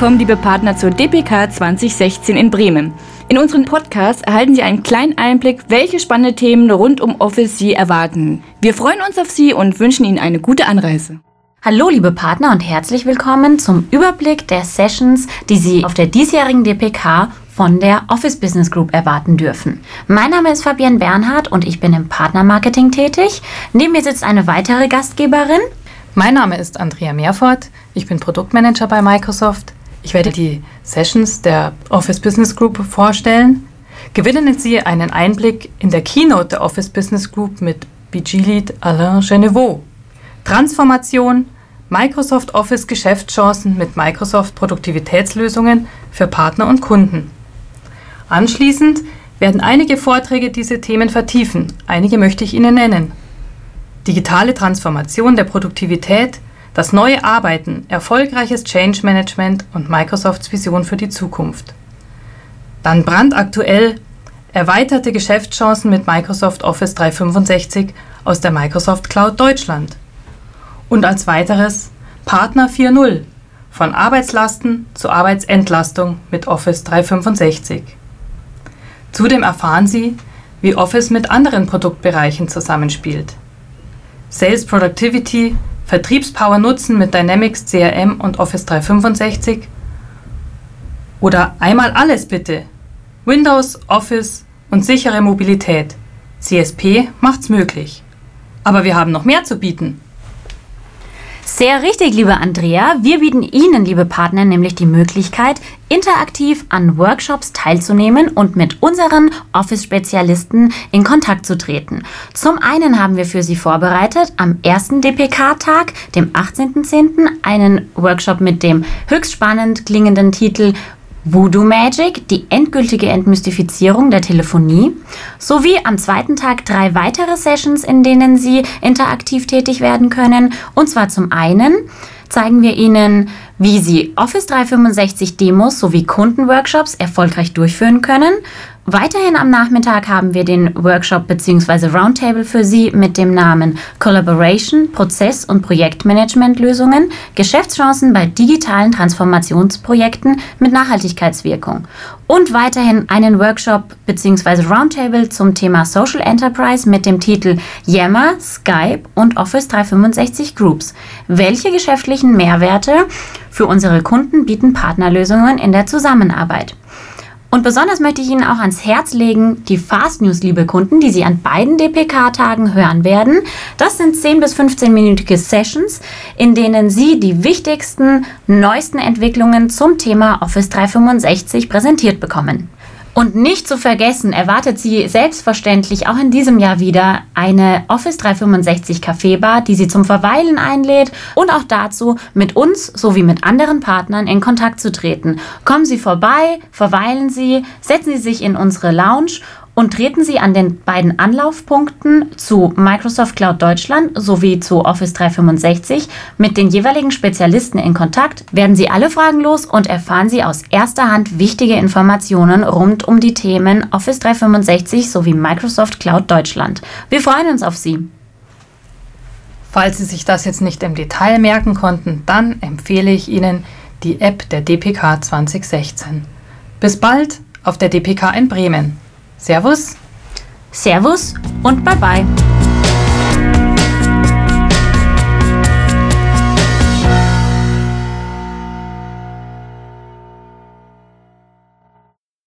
willkommen, liebe Partner, zur DPK 2016 in Bremen. In unserem Podcast erhalten Sie einen kleinen Einblick, welche spannende Themen rund um Office Sie erwarten. Wir freuen uns auf Sie und wünschen Ihnen eine gute Anreise. Hallo liebe Partner und herzlich willkommen zum Überblick der Sessions, die Sie auf der diesjährigen DPK von der Office Business Group erwarten dürfen. Mein Name ist Fabienne Bernhard und ich bin im Partnermarketing tätig. Neben mir sitzt eine weitere Gastgeberin. Mein Name ist Andrea Meerfort. Ich bin Produktmanager bei Microsoft. Ich werde die Sessions der Office Business Group vorstellen. Gewinnen Sie einen Einblick in der Keynote der Office Business Group mit BG-Lead Alain Genevaux. Transformation, Microsoft Office Geschäftschancen mit Microsoft Produktivitätslösungen für Partner und Kunden. Anschließend werden einige Vorträge diese Themen vertiefen. Einige möchte ich Ihnen nennen. Digitale Transformation der Produktivität, das neue Arbeiten, erfolgreiches Change Management und Microsofts Vision für die Zukunft. Dann brandaktuell erweiterte Geschäftschancen mit Microsoft Office 365 aus der Microsoft Cloud Deutschland. Und als weiteres Partner 4.0 von Arbeitslasten zu Arbeitsentlastung mit Office 365. Zudem erfahren Sie, wie Office mit anderen Produktbereichen zusammenspielt. Sales Productivity, Vertriebspower nutzen mit Dynamics CRM und Office 365 oder einmal alles bitte. Windows, Office und sichere Mobilität. CSP macht's möglich. Aber wir haben noch mehr zu bieten. Sehr richtig, liebe Andrea. Wir bieten Ihnen, liebe Partner, nämlich die Möglichkeit, interaktiv an Workshops teilzunehmen und mit unseren Office-Spezialisten in Kontakt zu treten. Zum einen haben wir für Sie vorbereitet am ersten DPK-Tag, dem 18.10., einen Workshop mit dem höchst spannend klingenden Titel Voodoo Magic, die endgültige Entmystifizierung der Telefonie, sowie am zweiten Tag drei weitere Sessions, in denen Sie interaktiv tätig werden können. Und zwar zum einen zeigen wir Ihnen, wie Sie Office 365 Demos sowie Kundenworkshops erfolgreich durchführen können. Weiterhin am Nachmittag haben wir den Workshop bzw. Roundtable für Sie mit dem Namen Collaboration, Prozess- und Projektmanagementlösungen, Geschäftschancen bei digitalen Transformationsprojekten mit Nachhaltigkeitswirkung. Und weiterhin einen Workshop bzw. Roundtable zum Thema Social Enterprise mit dem Titel Yammer, Skype und Office 365 Groups. Welche geschäftlichen Mehrwerte für unsere Kunden bieten Partnerlösungen in der Zusammenarbeit? Und besonders möchte ich Ihnen auch ans Herz legen, die Fast News, liebe Kunden, die Sie an beiden DPK-Tagen hören werden. Das sind 10 bis 15-minütige Sessions, in denen Sie die wichtigsten, neuesten Entwicklungen zum Thema Office 365 präsentiert bekommen. Und nicht zu vergessen, erwartet Sie selbstverständlich auch in diesem Jahr wieder eine Office 365 Kaffeebar, die Sie zum Verweilen einlädt und auch dazu mit uns sowie mit anderen Partnern in Kontakt zu treten. Kommen Sie vorbei, verweilen Sie, setzen Sie sich in unsere Lounge und treten Sie an den beiden Anlaufpunkten zu Microsoft Cloud Deutschland sowie zu Office 365 mit den jeweiligen Spezialisten in Kontakt, werden Sie alle Fragen los und erfahren Sie aus erster Hand wichtige Informationen rund um die Themen Office 365 sowie Microsoft Cloud Deutschland. Wir freuen uns auf Sie. Falls Sie sich das jetzt nicht im Detail merken konnten, dann empfehle ich Ihnen die App der DPK 2016. Bis bald auf der DPK in Bremen. Servus. Servus und bye bye.